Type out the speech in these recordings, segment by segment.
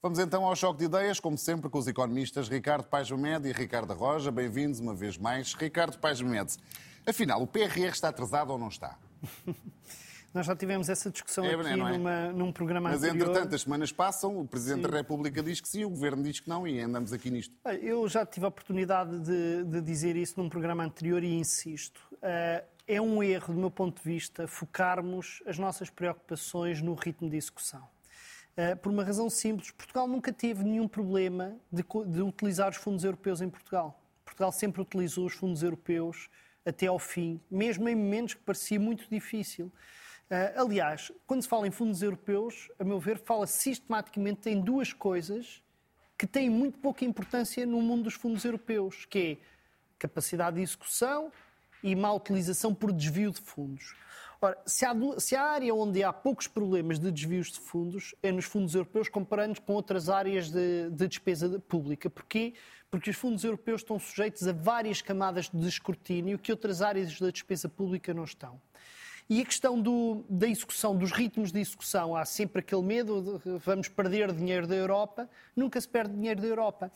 Vamos então ao choque de ideias, como sempre, com os economistas Ricardo Paes Med e Ricardo Roja. Bem-vindos uma vez mais. Ricardo Paes Med, afinal, o PRR está atrasado ou não está? Nós já tivemos essa discussão é, aqui é? numa, num programa Mas, anterior. Mas, entretanto, as semanas passam, o Presidente sim. da República diz que sim, o Governo diz que não e andamos aqui nisto. Eu já tive a oportunidade de, de dizer isso num programa anterior e insisto. Uh, é um erro, do meu ponto de vista, focarmos as nossas preocupações no ritmo de execução. Uh, por uma razão simples, Portugal nunca teve nenhum problema de, de utilizar os fundos europeus em Portugal. Portugal sempre utilizou os fundos europeus até ao fim, mesmo em momentos que parecia muito difícil. Uh, aliás, quando se fala em fundos europeus, a meu ver, fala sistematicamente em duas coisas que têm muito pouca importância no mundo dos fundos europeus, que é capacidade de execução e má utilização por desvio de fundos. Ora, se há, se há área onde há poucos problemas de desvios de fundos, é nos fundos europeus, comparando com outras áreas de, de despesa pública. Porquê? Porque os fundos europeus estão sujeitos a várias camadas de escrutínio que outras áreas da despesa pública não estão. E a questão do, da execução, dos ritmos de execução, há sempre aquele medo de vamos perder dinheiro da Europa, nunca se perde dinheiro da Europa.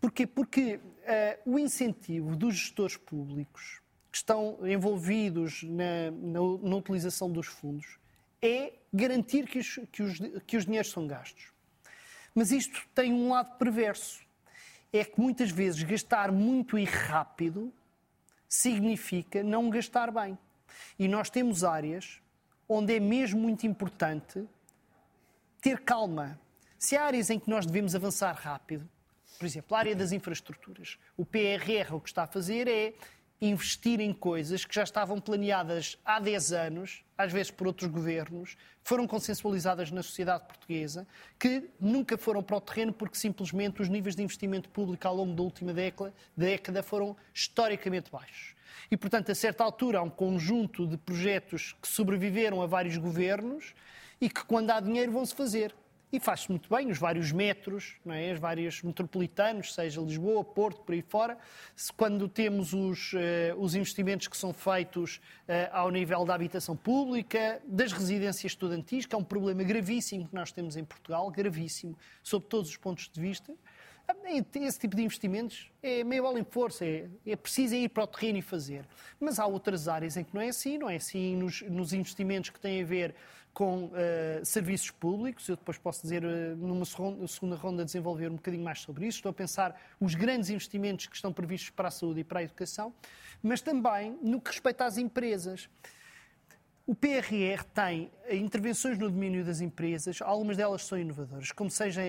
Porquê? Porque uh, o incentivo dos gestores públicos que estão envolvidos na, na, na utilização dos fundos é garantir que os, que, os, que os dinheiros são gastos. Mas isto tem um lado perverso. É que muitas vezes gastar muito e rápido significa não gastar bem. E nós temos áreas onde é mesmo muito importante ter calma. Se há áreas em que nós devemos avançar rápido, por exemplo, a área das infraestruturas, o PRR o que está a fazer é investir em coisas que já estavam planeadas há 10 anos, às vezes por outros governos, foram consensualizadas na sociedade portuguesa, que nunca foram para o terreno porque simplesmente os níveis de investimento público ao longo da última década, foram historicamente baixos. E, portanto, a certa altura há um conjunto de projetos que sobreviveram a vários governos e que, quando há dinheiro, vão-se fazer. E faz-se muito bem, os vários metros, não é? os vários metropolitanos, seja Lisboa, Porto, por aí fora. Quando temos os, uh, os investimentos que são feitos uh, ao nível da habitação pública, das residências estudantis, que é um problema gravíssimo que nós temos em Portugal, gravíssimo, sob todos os pontos de vista. Esse tipo de investimentos é meio bola em força, é, é preciso ir para o terreno e fazer. Mas há outras áreas em que não é assim, não é assim nos, nos investimentos que têm a ver com uh, serviços públicos. Eu depois posso dizer, uh, numa segunda ronda, desenvolver um bocadinho mais sobre isso. Estou a pensar os grandes investimentos que estão previstos para a saúde e para a educação, mas também no que respeita às empresas. O PRR tem intervenções no domínio das empresas, algumas delas são inovadoras, como sejam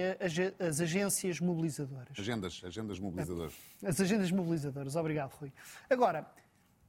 as agências mobilizadoras. Agendas, agendas mobilizadoras. As agendas mobilizadoras, obrigado, Rui. Agora,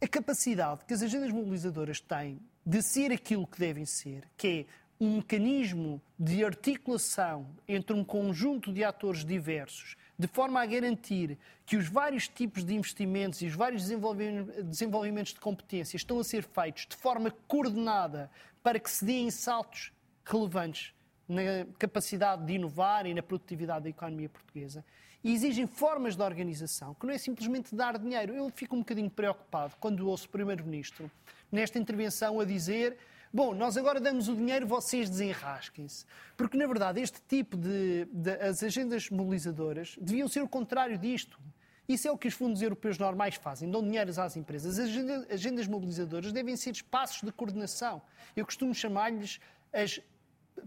a capacidade que as agendas mobilizadoras têm de ser aquilo que devem ser, que é um mecanismo de articulação entre um conjunto de atores diversos de forma a garantir que os vários tipos de investimentos e os vários desenvolvimentos de competências estão a ser feitos de forma coordenada para que se deem saltos relevantes na capacidade de inovar e na produtividade da economia portuguesa. E exigem formas de organização que não é simplesmente dar dinheiro. Eu fico um bocadinho preocupado quando ouço o Primeiro-Ministro nesta intervenção a dizer Bom, nós agora damos o dinheiro, vocês desenrasquem-se. Porque, na verdade, este tipo de, de, As agendas mobilizadoras deviam ser o contrário disto. Isso é o que os fundos europeus normais fazem, dão dinheiro às empresas. As agendas mobilizadoras devem ser espaços de coordenação. Eu costumo chamar-lhes as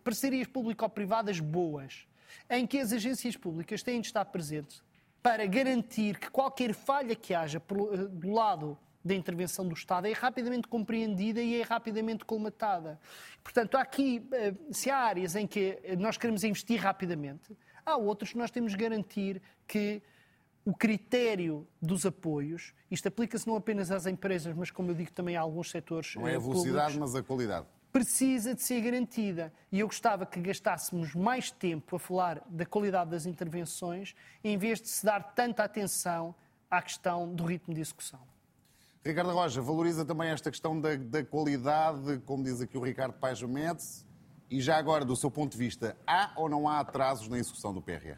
parcerias público-privadas boas, em que as agências públicas têm de estar presentes para garantir que qualquer falha que haja do lado da intervenção do Estado é rapidamente compreendida e é rapidamente colmatada. Portanto, há aqui, eh, se há áreas em que nós queremos investir rapidamente, há outros que nós temos de garantir que o critério dos apoios, isto aplica-se não apenas às empresas, mas como eu digo também a alguns setores. Não é a eh, velocidade, públicos, mas a qualidade. Precisa de ser garantida. E eu gostava que gastássemos mais tempo a falar da qualidade das intervenções, em vez de se dar tanta atenção à questão do ritmo de execução. Ricardo Roja, valoriza também esta questão da, da qualidade, como diz aqui o Ricardo Paes Mendes, e já agora, do seu ponto de vista, há ou não há atrasos na execução do PRR?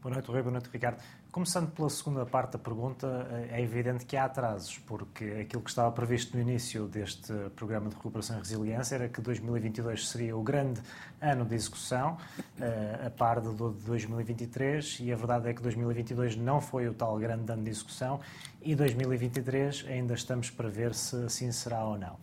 Boa noite, Rui. Boa noite, Ricardo. Começando pela segunda parte da pergunta, é evidente que há atrasos, porque aquilo que estava previsto no início deste programa de recuperação e resiliência era que 2022 seria o grande ano de execução, eh, a par de 2023, e a verdade é que 2022 não foi o tal grande ano de execução e 2023 ainda estamos para ver se assim será ou não.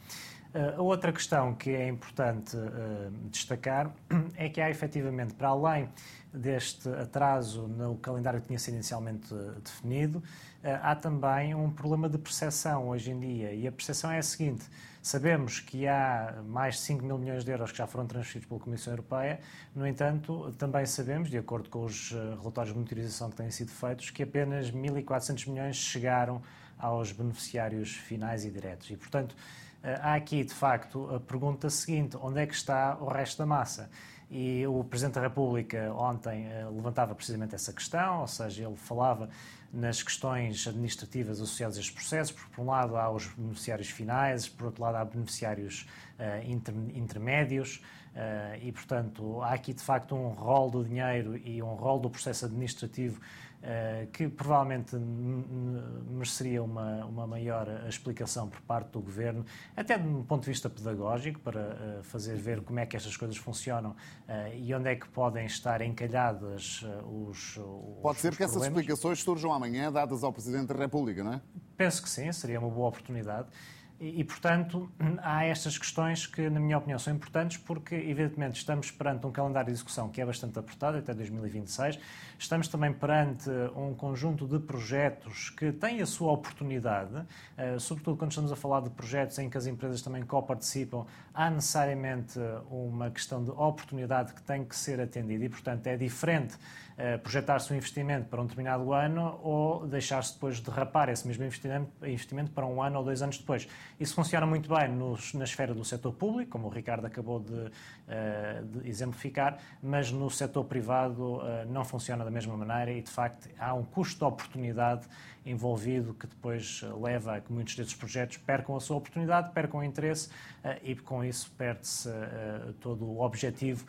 Eh, a outra questão que é importante uh, destacar é que há efetivamente, para além deste atraso no calendário que tinha sido inicialmente uh, definido, há também um problema de percepção hoje em dia. E a percepção é a seguinte: sabemos que há mais de 5 mil milhões de euros que já foram transferidos pela Comissão Europeia, no entanto, também sabemos, de acordo com os relatórios de monitorização que têm sido feitos, que apenas 1.400 milhões chegaram aos beneficiários finais e diretos. E, portanto, eh, há aqui, de facto, a pergunta seguinte: onde é que está o resto da massa? E o Presidente da República ontem eh, levantava precisamente essa questão, ou seja, ele falava nas questões administrativas associadas a estes processos, porque, por um lado, há os beneficiários finais, por outro lado, há beneficiários uh, inter intermédios, uh, e, portanto, há aqui, de facto, um rol do dinheiro e um rol do processo administrativo eh, que provavelmente mereceria uma, uma maior explicação por parte do Governo, até de um ponto de vista pedagógico, para eh, fazer ver como é que estas coisas funcionam eh, e onde é que podem estar encalhadas os. Pode os, ser os que essas explicações surjam amanhã, dadas ao Presidente da República, não é? Penso que sim, seria uma boa oportunidade. E, portanto, há estas questões que, na minha opinião, são importantes porque, evidentemente, estamos perante um calendário de execução que é bastante apertado, até 2026. Estamos também perante um conjunto de projetos que têm a sua oportunidade, eh, sobretudo quando estamos a falar de projetos em que as empresas também co-participam, há necessariamente uma questão de oportunidade que tem que ser atendida e, portanto, é diferente eh, projetar-se um investimento para um determinado ano ou deixar-se depois derrapar esse mesmo investimento para um ano ou dois anos depois. Isso funciona muito bem nos, na esfera do setor público, como o Ricardo acabou de, eh, de exemplificar, mas no setor privado eh, não funciona da mesma maneira e, de facto, há um custo de oportunidade envolvido que depois leva a que muitos desses projetos percam a sua oportunidade, percam o interesse e, com isso, perde-se todo o objetivo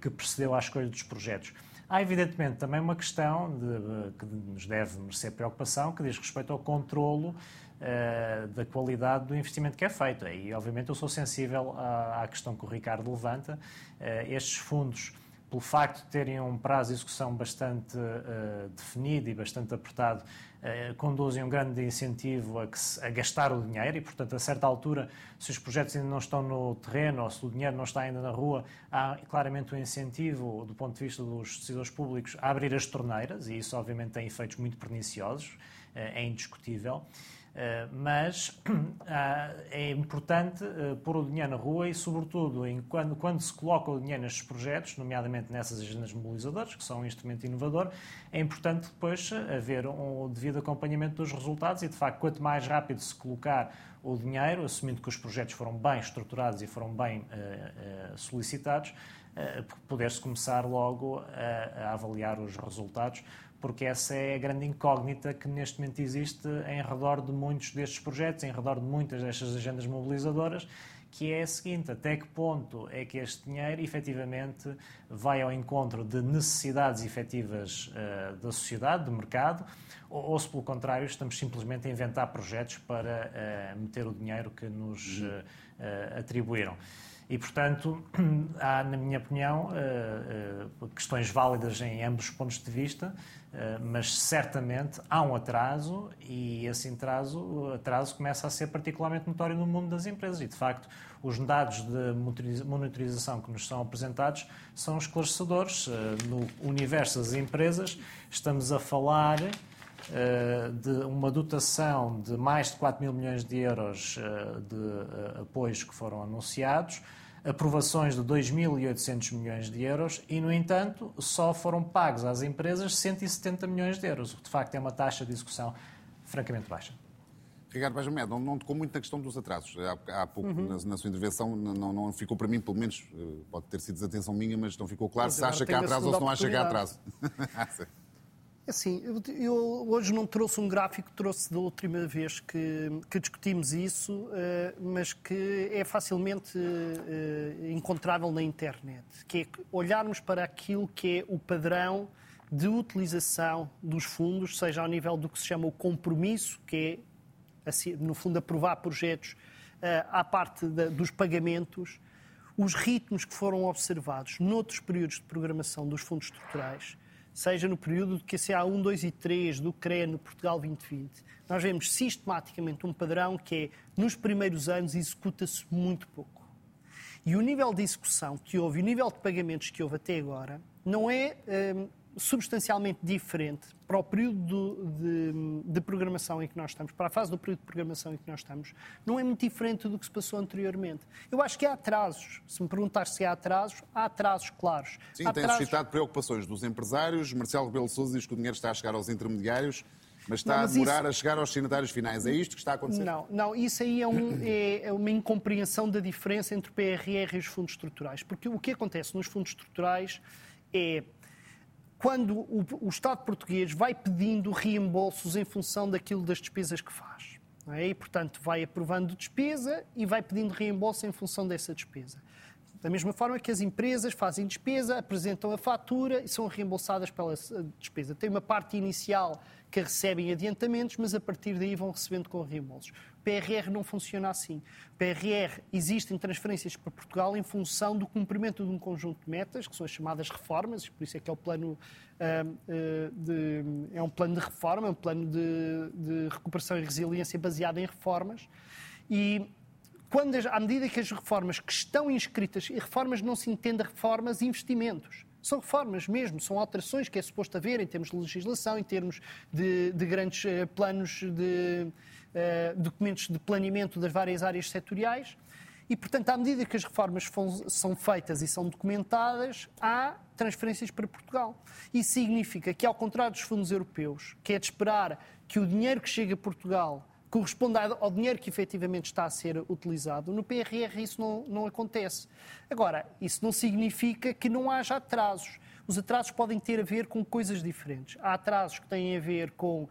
que precedeu à escolha dos projetos. Há, evidentemente, também uma questão de, que nos deve merecer preocupação, que diz respeito ao controlo uh, da qualidade do investimento que é feito. E, obviamente, eu sou sensível à, à questão que o Ricardo levanta. Uh, estes fundos pelo facto de terem um prazo de execução bastante uh, definido e bastante apertado, uh, conduzem um grande incentivo a, se, a, gastar o dinheiro e, portanto, a certa altura, se os projetos ainda não estão no terreno ou se o dinheiro não está ainda na rua, há claramente um incentivo, do ponto de vista dos decisores públicos, a abrir as torneiras e isso, obviamente, tem efeitos muito perniciosos, uh, é indiscutível. Eh, mas ah, é importante eh, pôr o dinheiro na rua e, sobretudo, quando, se coloca o dinheiro nestes projetos, nomeadamente nessas agendas mobilizadoras, que são um instrumento inovador, é importante depois haver um devido acompanhamento dos resultados e, de facto, quanto mais rápido se colocar o dinheiro, assumindo que os projetos foram bem estruturados e foram bem solicitados, poder-se começar logo a avaliar os resultados, porque essa é a grande incógnita que neste momento existe em redor de muitos destes projetos, em redor de muitas destas agendas mobilizadoras, que é a seguinte: até que ponto é que este dinheiro efetivamente vai ao encontro de necessidades efetivas uh, da sociedade, do mercado, ou, ou, se pelo contrário estamos simplesmente a inventar projetos para uh, meter o dinheiro que nos uh, atribuíram. E, portanto, há, na minha opinião, questões válidas em ambos os pontos de vista, eh, mas certamente há um atraso e esse atraso, atraso começa a ser particularmente notório no mundo das empresas e, de facto, os dados de monitorização que nos são apresentados são esclarecedores. Eh, no universo das empresas, estamos a falar eh, de uma dotação de mais de 4 mil milhões de euros de apoios que foram anunciados, aprovações de 2.800 milhões de euros e, no entanto, só foram pagos às empresas 170 milhões de euros, o que de facto é uma taxa de execução francamente baixa. Ricardo Benjamin, não, não tocou muito na questão dos atrasos. Há, há pouco, uhum. na, na, sua intervenção, não, não, ficou para mim, pelo menos, eh, pode ter sido desatenção minha, mas não ficou claro se acha que há atraso ou se não acha que há atraso. Assim, eu, eu, hoje não trouxe um gráfico, trouxe da última vez que, que discutimos isso, uh, mas que é facilmente uh, encontrável na internet, que é olharmos para aquilo que é o padrão de utilização dos fundos, seja ao nível do que se chama o compromisso, que é, assim, no fundo, aprovar projetos uh, à parte da, dos pagamentos, os ritmos que foram observados noutros períodos de programação dos fundos estruturais, seja no período do QCA 1, 2 e 3, do CRE no Portugal 2020, nós vemos sistematicamente um padrão que é, nos primeiros anos, executa-se muito pouco. E o nível de execução que houve, o nível de pagamentos que houve até agora, não é um, substancialmente diferente para o período de, de, programação em que nós estamos, para a fase do período de programação em que nós estamos, não é muito diferente do que se passou anteriormente. Eu acho que há atrasos. Se me perguntar se há atrasos, há atrasos claros. Sim, há tem atrasos... suscitado preocupações dos empresários. Marcelo Rebelo Sousa diz que o dinheiro está a chegar aos intermediários. Mas está não, mas a demorar isso... a chegar aos destinatários finais. É isto que está a acontecer? Não, não isso aí é, um, é, é uma incompreensão da diferença entre o PRR e os fundos estruturais. Porque o que acontece nos fundos estruturais é quando o, o Estado português vai pedindo reembolsos em função daquilo das despesas que faz. É? E, portanto, vai aprovando despesa e vai pedindo reembolso em função dessa despesa. Da mesma forma que as empresas fazem despesa, apresentam a fatura e são reembolsadas pela despesa. Tem uma parte inicial que recebem adiantamentos, mas a partir daí vão recebendo com reembolsos. PRR não funciona assim. PRR existem transferências para Portugal em função do cumprimento de um conjunto de metas, que são as chamadas reformas, por isso é que é o plano uh, de, é um plano de reforma, é um plano de, de recuperação e resiliência baseado em reformas. E quando, à medida que as reformas que estão inscritas, e reformas não se entende reformas, investimentos. São reformas mesmo, são alterações que é suposto haver em termos de legislação, em termos de, de grandes uh, planos de documentos de planeamento das várias áreas setoriais. E, portanto, à medida que as reformas são feitas e são documentadas, há transferências para Portugal. Isso significa que, ao contrário dos fundos europeus, que é de esperar que o dinheiro que chega a Portugal corresponda ao dinheiro que efetivamente está a ser utilizado, no PRR isso não, não acontece. Agora, isso não significa que não haja atrasos. Os atrasos podem ter a ver com coisas diferentes. Há atrasos que têm a ver com uh,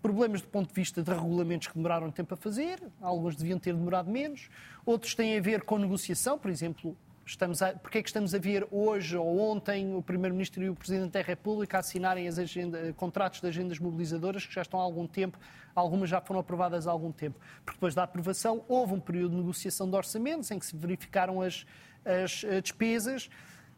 problemas do ponto de vista de regulamentos que demoraram tempo a fazer, alguns deviam ter demorado menos, outros têm a ver com negociação, por exemplo, Estamos a, porque é que estamos a ver hoje ou ontem o Primeiro-Ministro e o Presidente da República assinarem as agenda, contratos de agendas mobilizadoras que já estão há algum tempo, algumas já foram aprovadas há algum tempo? Porque depois da aprovação houve um período de negociação de orçamentos em que se verificaram as, as eh, despesas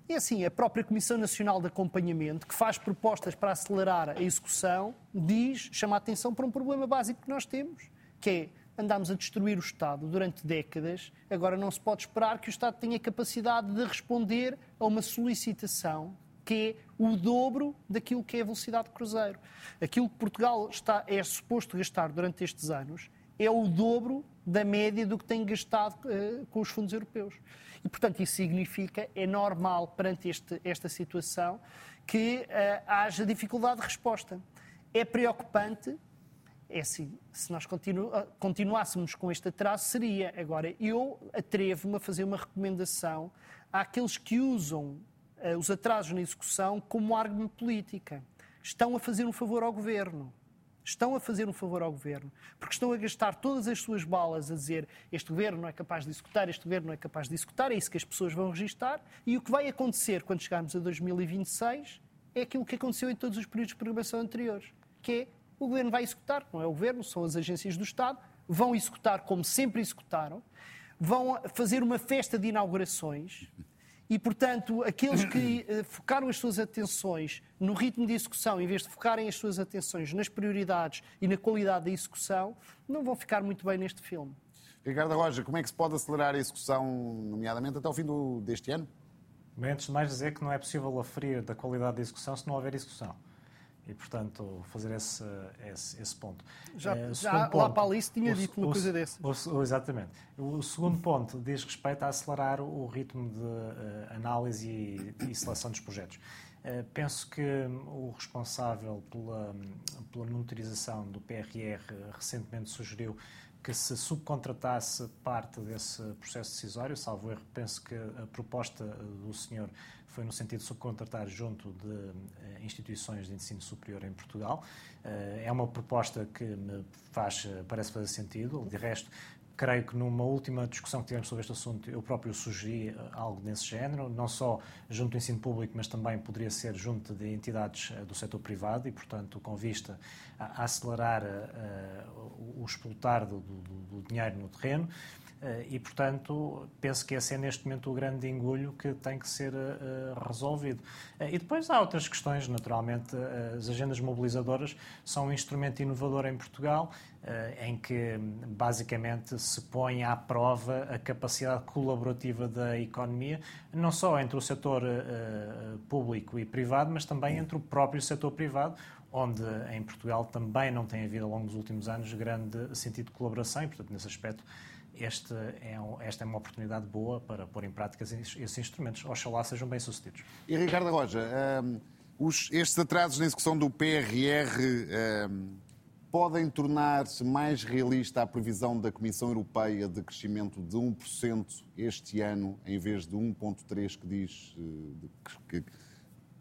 e assim, a própria Comissão Nacional de Acompanhamento, que faz propostas para acelerar a execução, diz, chama a atenção para um problema básico que nós temos, que é andámos a destruir o Estado durante décadas, agora não se pode esperar que o Estado tenha capacidade de responder a uma solicitação que é o dobro daquilo que é a velocidade de cruzeiro. Aquilo que Portugal está, é suposto gastar durante estes anos é o dobro da média do que tem gastado uh, com os fundos europeus. E, portanto, isso significa, é normal perante este, esta situação, que uh, haja dificuldade de resposta. É preocupante, é assim, se nós continu, uh, continuássemos com este atraso, seria. Agora, eu atrevo-me a fazer uma recomendação àqueles que usam uh, os atrasos na execução como arma política. Estão a fazer um favor ao governo estão a fazer um favor ao governo, porque estão a gastar todas as suas balas a dizer este governo não é capaz de executar, este governo não é capaz de executar, é isso que as pessoas vão registar, e o que vai acontecer quando chegarmos a 2026 é aquilo que aconteceu em todos os períodos de programação anteriores, que é o governo vai executar, não é o governo, são as agências do Estado, vão executar como sempre executaram, vão fazer uma festa de inaugurações e, portanto, aqueles que uh, focaram as suas atenções no ritmo de execução, em vez de focarem as suas atenções nas prioridades e na qualidade da execução, não vão ficar muito bem neste filme. Ricardo Roja, como é que se pode acelerar a execução, nomeadamente até o fim do, deste ano? Antes de mais dizer que não é possível aferir da qualidade da execução se não houver execução e, portanto, fazer esse, esse, esse ponto. Já, uh, já ponto, lá para tinha o, dito uma o, coisa dessa. exatamente. O segundo ponto diz respeito a acelerar o ritmo de uh, análise e, e, seleção dos projetos. Uh, penso que o responsável pela, pela monitorização do PRR recentemente sugeriu que se subcontratasse parte desse processo decisório, salvo erro, penso que a proposta do senhor foi no sentido de subcontratar junto de eh, instituições de ensino superior em Portugal. Eh, é uma proposta que me faz, parece fazer sentido. De resto, creio que numa última discussão que tivemos sobre este assunto, eu próprio sugeri algo desse género, não só junto do ensino público, mas também poderia ser junto de entidades do setor privado e, portanto, com vista a acelerar uh, o explotar do, do, do dinheiro no terreno. Eh, e, portanto, penso que esse é neste momento o grande engulho que tem que ser uh, resolvido. Uh, e depois há outras questões, naturalmente, as agendas mobilizadoras são um instrumento inovador em Portugal, em que basicamente se põe à prova a capacidade colaborativa da economia, não só entre o setor público e privado, mas também entre o próprio setor privado, onde em Portugal também não tem havido ao longo dos últimos anos grande sentido de colaboração e, portanto, nesse aspecto este é esta é uma oportunidade boa para pôr em prática esses instrumentos. Oxalá sejam bem-sucedidos. E Ricardo Roja, um, os, estes atrasos na execução do PRR um, podem tornar-se mais realista a previsão da Comissão Europeia de crescimento de 1% este ano, em vez de 1,3% que diz eh, que,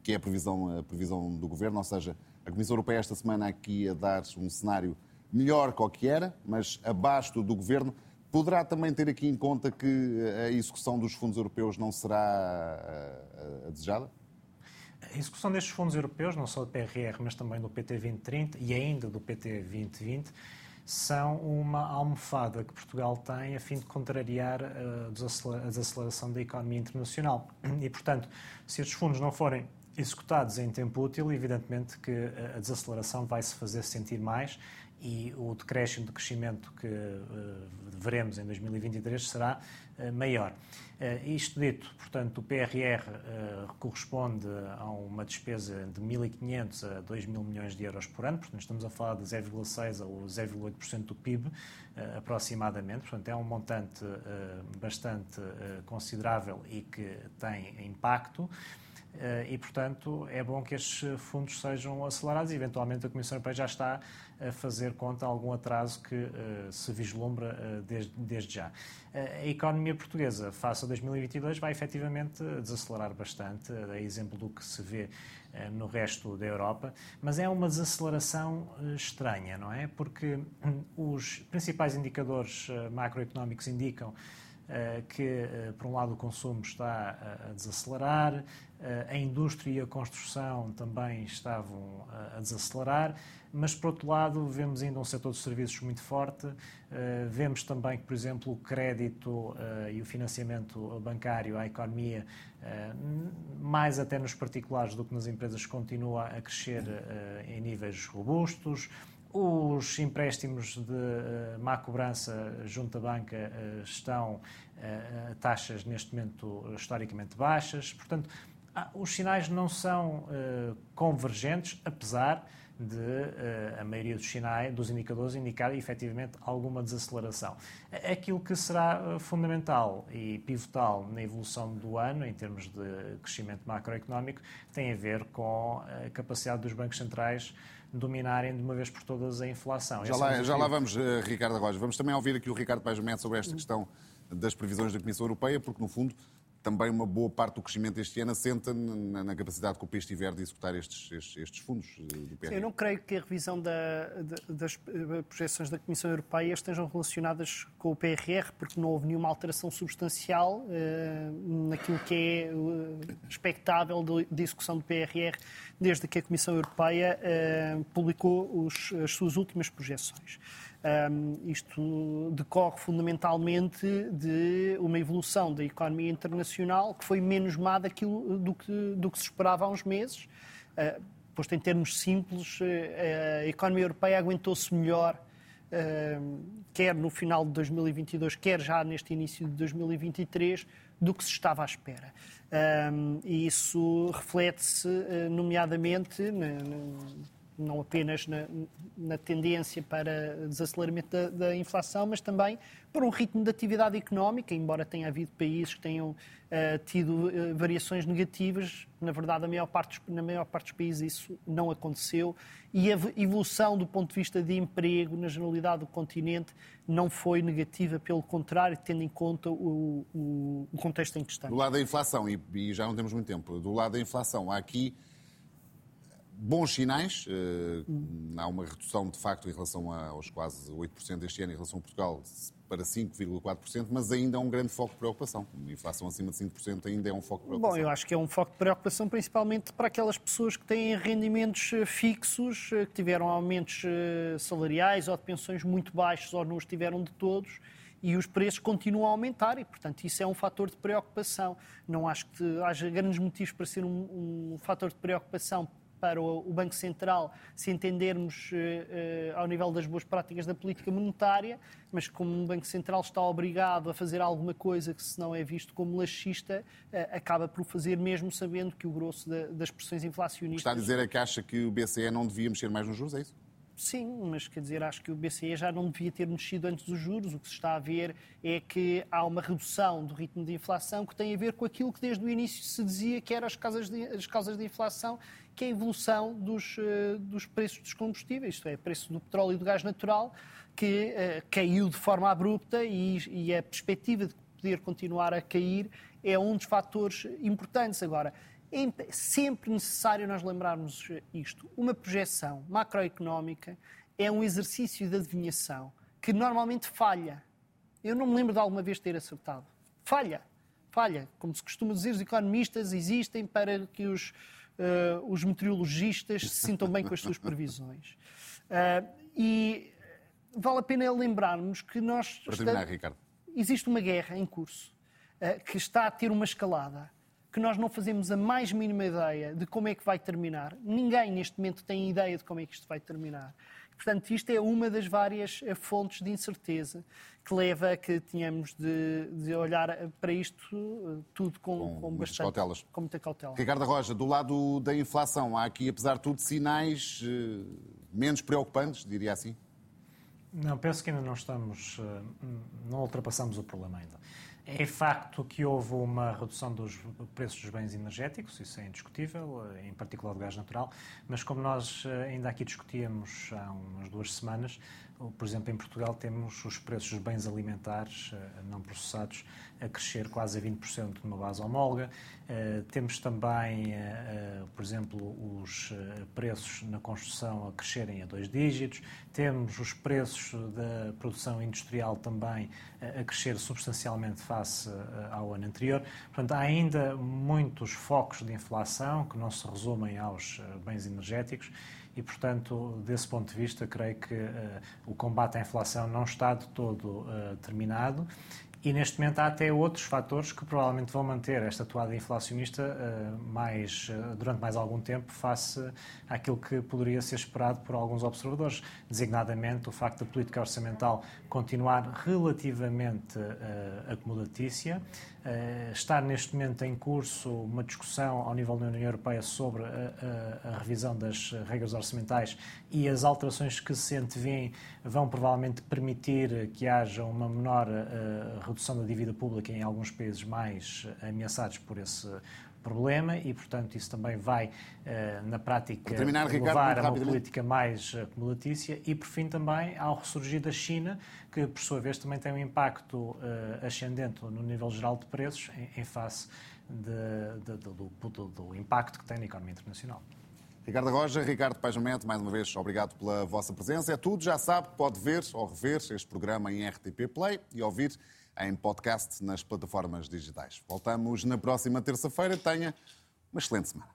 que é a previsão, a previsão do Governo, ou seja, a Comissão Europeia esta semana aqui a dar um cenário melhor que o que era, mas abaixo do Governo. Poderá também ter aqui em conta que a execução dos fundos europeus não será a, a desejada? A execução destes fundos europeus, não só do PRR, mas também do PT 2030 e ainda do PT 2020, são uma almofada que Portugal tem a fim de contrariar a desaceleração da economia internacional. E, portanto, se estes fundos não forem executados em tempo útil, evidentemente que a desaceleração vai se fazer sentir mais e o decréscimo de crescimento que uh, veremos em 2023 será uh, maior. Uh, isto dito, portanto, o PRR corresponde a uma despesa de 1.500 a 2 mil milhões de euros por ano, portanto, estamos a falar de 0,6% ou 0,8% do PIB, aproximadamente, portanto, é um montante bastante considerável e que tem impacto. Eh, e, portanto, é bom que estes fundos sejam acelerados e, eventualmente, a Comissão Europeia já está a fazer conta algum atraso que uh, se vislumbra uh, desde, desde, já. A economia portuguesa, face a 2022, vai efetivamente desacelerar bastante, a exemplo do que se vê no resto da Europa, mas é uma desaceleração estranha, não é? Porque hum, os principais indicadores macroeconómicos indicam que, por um lado, o consumo está a desacelerar, eh, a indústria e a construção também estavam a desacelerar, mas, por outro lado, vemos ainda um setor de serviços muito forte. Eh, vemos também que, por exemplo, o crédito eh, e o financiamento bancário à economia, mais até nos particulares do que nas empresas, continua a crescer em níveis robustos. Os empréstimos de má cobrança junto à banca estão a taxas neste momento historicamente baixas. Portanto, ah, os sinais não são uh, convergentes, apesar de uh, a maioria dos sinais, dos indicadores indicar efetivamente alguma desaceleração. Aquilo que será fundamental e pivotal na evolução do ano, em termos de crescimento macroeconómico, tem a ver com a capacidade dos bancos centrais dominarem de uma vez por todas a inflação. Já, lá, é já lá vamos, Ricardo Rojas. Vamos também ouvir aqui o Ricardo Paes sobre esta questão das previsões da Comissão Europeia, porque, no fundo, também uma boa parte do crescimento este ano assenta na, na capacidade que o país tiver de executar estes, estes, estes fundos eh, do PRR. Sim, eu não creio que a revisão da, das eh, projeções da Comissão Europeia estejam relacionadas com o PRR, porque não houve nenhuma alteração substancial uh, naquilo que é uh, expectável de, execução do PRR desde que a Comissão Europeia uh, publicou os, as suas últimas projeções. Um, isto decorre fundamentalmente de uma evolução da economia internacional que foi menos má daquilo, do, que, do que se esperava há uns meses. Uh, posto em termos simples, uh, a economia europeia aguentou-se melhor, quer no final de 2022, quer já neste início de 2023, do que se estava à espera. E isso reflete-se, nomeadamente, não apenas na, na tendência para desaceleramento da, da, inflação, mas também para um ritmo de atividade económica, embora tenha havido países que tenham uh, tido uh, variações negativas, na verdade, maior parte, na maior parte dos países isso não aconteceu e a evolução do ponto de vista de emprego na generalidade do continente não foi negativa, pelo contrário, tendo em conta o, o, o contexto em que estamos. Do lado da inflação, e, e já não temos muito tempo, do lado da inflação, há aqui bons sinais. Há uma redução, de facto, em relação aos quase 8% deste ano, em relação a Portugal, para 5,4%, mas ainda é um grande foco de preocupação. A inflação acima de 5% ainda é um foco de preocupação. Bom, eu acho que é um foco de preocupação principalmente para aquelas pessoas que têm rendimentos eh, fixos, eh, que tiveram aumentos eh, salariais ou de pensões muito baixos ou não os tiveram de todos e os preços continuam a aumentar e, portanto, isso é um fator de preocupação. Não acho que haja grandes motivos para ser um, um fator de preocupação para o Banco Central se entendermos uh, uh, ao nível das boas práticas da política monetária, mas como um Banco Central está obrigado a fazer alguma coisa que, se não é visto como laxista, uh, acaba por fazer mesmo sabendo que o grosso da, das pressões inflacionistas. Está a dizer é que acha que o BCE não devia mexer mais nos juros, é isso? Sim, mas quer dizer, acho que o BCE já não devia ter mexido antes dos juros. O que se está a ver é que há uma redução do ritmo de inflação que tem a ver com aquilo que desde o início se dizia que eram as causas de, as causas de inflação, que é a evolução dos, uh, dos preços dos combustíveis, isto é, preço do petróleo e do gás natural, que uh, caiu de forma abrupta e, e a perspectiva de poder continuar a cair é um dos fatores importantes. Agora, é sempre necessário nós lembrarmos isto. Uma projeção macroeconómica é um exercício de adivinhação que normalmente falha. Eu não me lembro de alguma vez ter acertado. Falha. Falha. Como se costuma dizer, os economistas existem para que os, uh, os meteorologistas se sintam bem com as suas previsões. Uh, e vale a pena lembrarmos que nós. Para terminar, Ricardo. Existe uma guerra em curso uh, que está a ter uma escalada que nós não fazemos a mais mínima ideia de como é que vai terminar. Ninguém neste momento tem ideia de como é que isto vai terminar. Portanto, isto é uma das várias eh, fontes de incerteza que leva a que tenhamos de, de olhar para isto eh, tudo com, com, com bastante cautelas. com muita cautela. Ricardo Roja, do lado da inflação, há aqui, apesar de tudo, sinais eh, menos preocupantes, diria assim? Não, penso que ainda não estamos, não ultrapassamos o problema ainda. É facto que houve uma redução dos preços dos bens energéticos, isso é indiscutível, em particular do gás natural, mas como nós eh, ainda aqui discutíamos há umas duas semanas, por exemplo, em Portugal temos os preços dos bens alimentares eh, não processados a crescer quase a 20% numa base homóloga. Eh, temos também, eh, por exemplo, os preços na construção a crescerem a dois dígitos. Temos os preços da produção industrial também a crescer substancialmente face ao ano anterior. Portanto, há ainda muitos focos de inflação que não se resumem aos bens energéticos e, portanto, desse ponto de vista, creio que uh, o combate à inflação não está de todo uh, terminado. E neste momento há até outros fatores que provavelmente vão manter esta toada inflacionista uh, mais, uh, durante mais algum tempo face àquilo que poderia ser esperado por alguns observadores, designadamente o facto da política orçamental continuar relativamente uh, acomodatícia, estar neste momento em curso uma discussão ao nível da União Europeia sobre a, a, a revisão das regras orçamentais e as alterações que se antevêm vão provavelmente permitir que haja uma menor redução redução da dívida pública em alguns países mais eh, ameaçados por esse problema e, portanto, isso também vai, eh, na prática, terminar, levar a uma política mais acumulatícia e, por fim, também ao ressurgir da China, que, por sua vez, também tem um impacto eh, ascendente no nível geral de preços em face de, de, do, do, do impacto que tem na economia internacional. Ricardo Roja, Ricardo Pajamento, mais uma vez, obrigado pela vossa presença. É tudo, já sabe, pode ver ou rever este programa em RTP Play e ouvir em podcast nas plataformas digitais. Voltamos na próxima terça-feira. Tenha uma excelente semana.